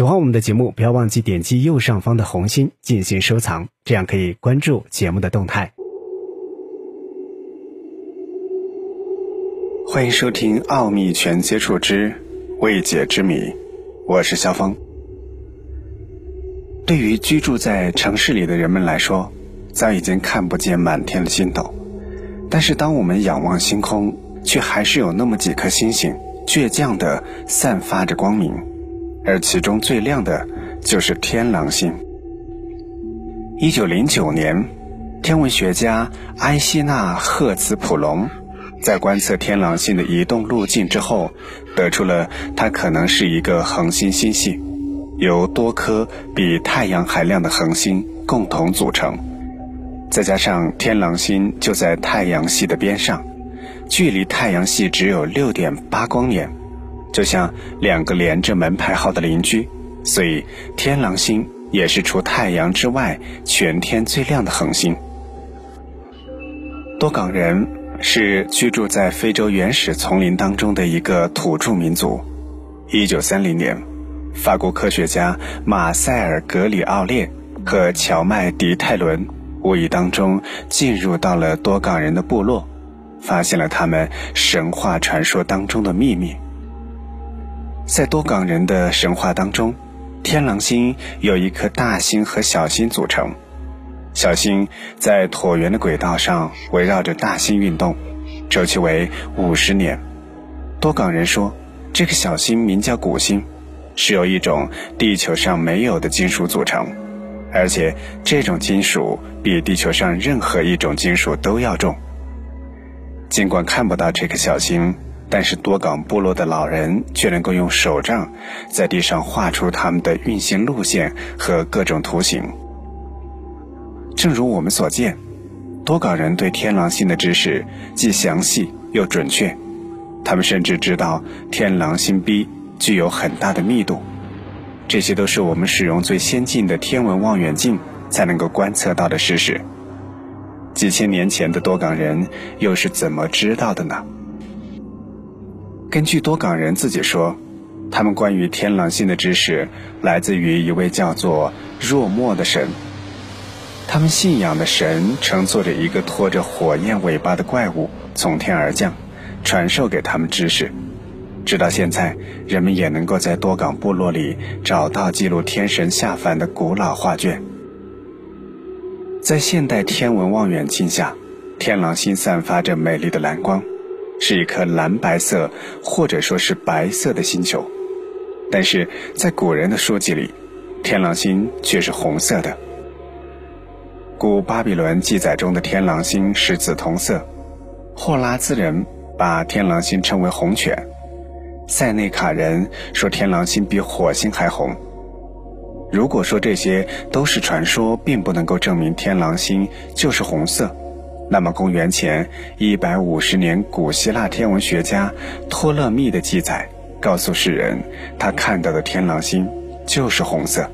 喜欢我们的节目，不要忘记点击右上方的红心进行收藏，这样可以关注节目的动态。欢迎收听《奥秘全接触之未解之谜》，我是肖峰。对于居住在城市里的人们来说，早已经看不见满天的星斗，但是当我们仰望星空，却还是有那么几颗星星倔强地散发着光明。而其中最亮的就是天狼星。一九零九年，天文学家埃希纳赫茨普隆在观测天狼星的移动路径之后，得出了它可能是一个恒星星系，由多颗比太阳还亮的恒星共同组成。再加上天狼星就在太阳系的边上，距离太阳系只有六点八光年。就像两个连着门牌号的邻居，所以天狼星也是除太阳之外全天最亮的恒星。多冈人是居住在非洲原始丛林当中的一个土著民族。一九三零年，法国科学家马塞尔·格里奥列和乔麦·迪泰伦无意当中进入到了多冈人的部落，发现了他们神话传说当中的秘密。在多港人的神话当中，天狼星由一颗大星和小星组成。小星在椭圆的轨道上围绕着大星运动，周期为五十年。多港人说，这个小星名叫古星，是由一种地球上没有的金属组成，而且这种金属比地球上任何一种金属都要重。尽管看不到这颗小星。但是多冈部落的老人却能够用手杖在地上画出他们的运行路线和各种图形。正如我们所见，多冈人对天狼星的知识既详细又准确，他们甚至知道天狼星 B 具有很大的密度。这些都是我们使用最先进的天文望远镜才能够观测到的事实。几千年前的多岗人又是怎么知道的呢？根据多港人自己说，他们关于天狼星的知识来自于一位叫做若莫的神。他们信仰的神乘坐着一个拖着火焰尾巴的怪物从天而降，传授给他们知识。直到现在，人们也能够在多港部落里找到记录天神下凡的古老画卷。在现代天文望远镜下，天狼星散发着美丽的蓝光。是一颗蓝白色，或者说是白色的星球，但是在古人的书籍里，天狼星却是红色的。古巴比伦记载中的天狼星是紫铜色，霍拉兹人把天狼星称为红犬，塞内卡人说天狼星比火星还红。如果说这些都是传说，并不能够证明天狼星就是红色。那么，公元前一百五十年，古希腊天文学家托勒密的记载告诉世人，他看到的天狼星就是红色。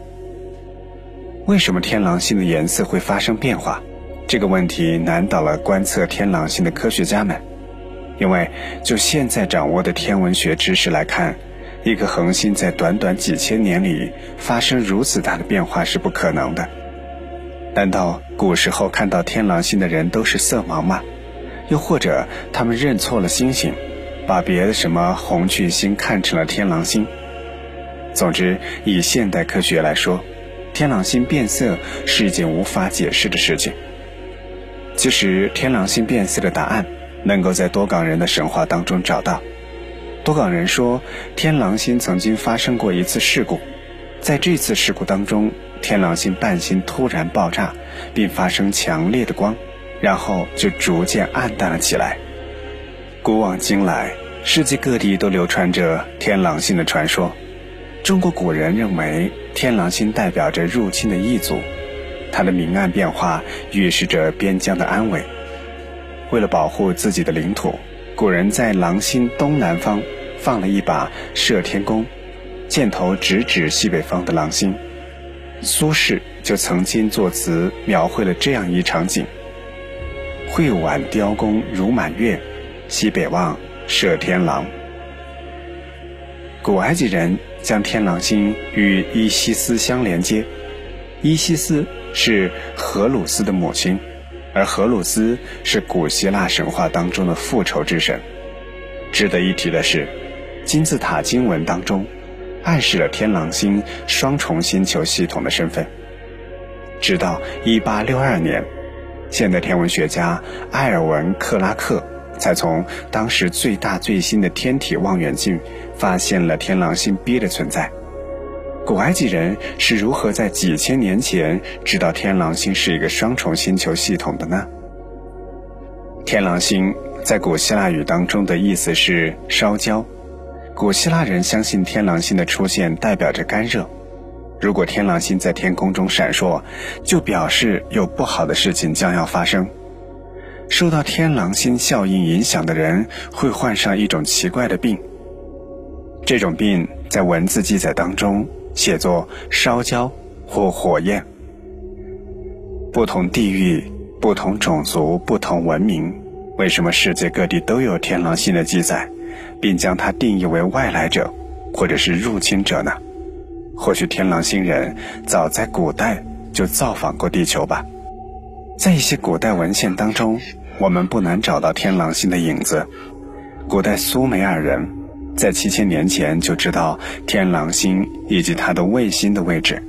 为什么天狼星的颜色会发生变化？这个问题难倒了观测天狼星的科学家们，因为就现在掌握的天文学知识来看，一颗恒星在短短几千年里发生如此大的变化是不可能的。难道古时候看到天狼星的人都是色盲吗？又或者他们认错了星星，把别的什么红巨星看成了天狼星？总之，以现代科学来说，天狼星变色是一件无法解释的事情。其实，天狼星变色的答案能够在多冈人的神话当中找到。多冈人说，天狼星曾经发生过一次事故，在这次事故当中。天狼星半星突然爆炸，并发生强烈的光，然后就逐渐暗淡了起来。古往今来，世界各地都流传着天狼星的传说。中国古人认为天狼星代表着入侵的异族，它的明暗变化预示着边疆的安危。为了保护自己的领土，古人在狼星东南方放了一把射天弓，箭头直指西北方的狼星。苏轼就曾经作词描绘了这样一场景：“会挽雕弓如满月，西北望，射天狼。”古埃及人将天狼星与伊西斯相连接。伊西斯是荷鲁斯的母亲，而荷鲁斯是古希腊神话当中的复仇之神。值得一提的是，金字塔经文当中暗示了天狼星双重星球系统的身份。直到1862年，现代天文学家埃尔文·克拉克才从当时最大最新的天体望远镜发现了天狼星 B 的存在。古埃及人是如何在几千年前知道天狼星是一个双重星球系统的呢？天狼星在古希腊语当中的意思是烧焦，古希腊人相信天狼星的出现代表着干热。如果天狼星在天空中闪烁，就表示有不好的事情将要发生。受到天狼星效应影响的人会患上一种奇怪的病，这种病在文字记载当中。写作烧焦或火焰。不同地域、不同种族、不同文明，为什么世界各地都有天狼星的记载，并将它定义为外来者，或者是入侵者呢？或许天狼星人早在古代就造访过地球吧。在一些古代文献当中，我们不难找到天狼星的影子。古代苏美尔人。在七千年前就知道天狼星以及它的卫星的位置。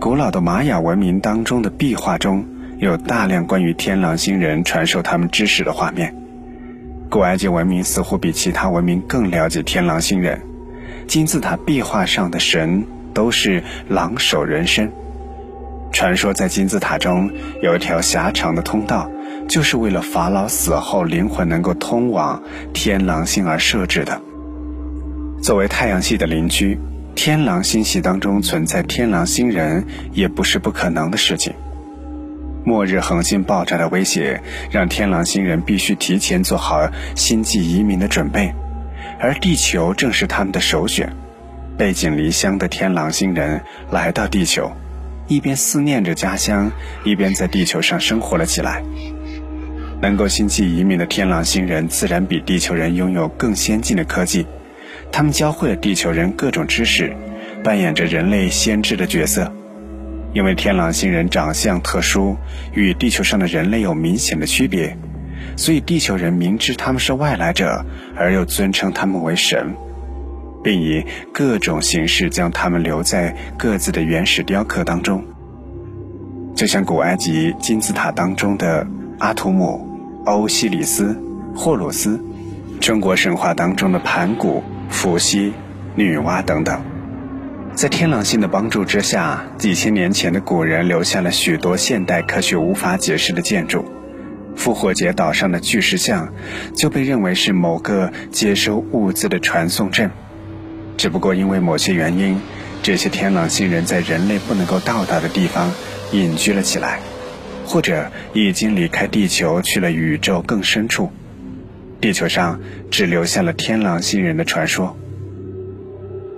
古老的玛雅文明当中的壁画中有大量关于天狼星人传授他们知识的画面。古埃及文明似乎比其他文明更了解天狼星人。金字塔壁画上的神都是狼首人身。传说在金字塔中有一条狭长的通道，就是为了法老死后灵魂能够通往天狼星而设置的。作为太阳系的邻居，天狼星系当中存在天狼星人也不是不可能的事情。末日恒星爆炸的威胁让天狼星人必须提前做好星际移民的准备，而地球正是他们的首选。背井离乡的天狼星人来到地球，一边思念着家乡，一边在地球上生活了起来。能够星际移民的天狼星人自然比地球人拥有更先进的科技。他们教会了地球人各种知识，扮演着人类先知的角色。因为天狼星人长相特殊，与地球上的人类有明显的区别，所以地球人明知他们是外来者，而又尊称他们为神，并以各种形式将他们留在各自的原始雕刻当中。就像古埃及金字塔当中的阿图姆、欧西里斯、霍鲁斯，中国神话当中的盘古。伏羲、女娲等等，在天狼星的帮助之下，几千年前的古人留下了许多现代科学无法解释的建筑。复活节岛上的巨石像就被认为是某个接收物资的传送阵。只不过因为某些原因，这些天狼星人在人类不能够到达的地方隐居了起来，或者已经离开地球去了宇宙更深处。地球上只留下了天狼星人的传说。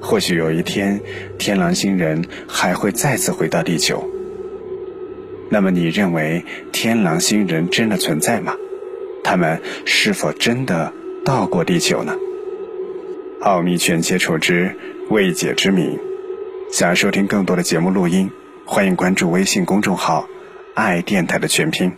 或许有一天，天狼星人还会再次回到地球。那么，你认为天狼星人真的存在吗？他们是否真的到过地球呢？奥秘全接触之未解之谜。想收听更多的节目录音，欢迎关注微信公众号“爱电台”的全拼。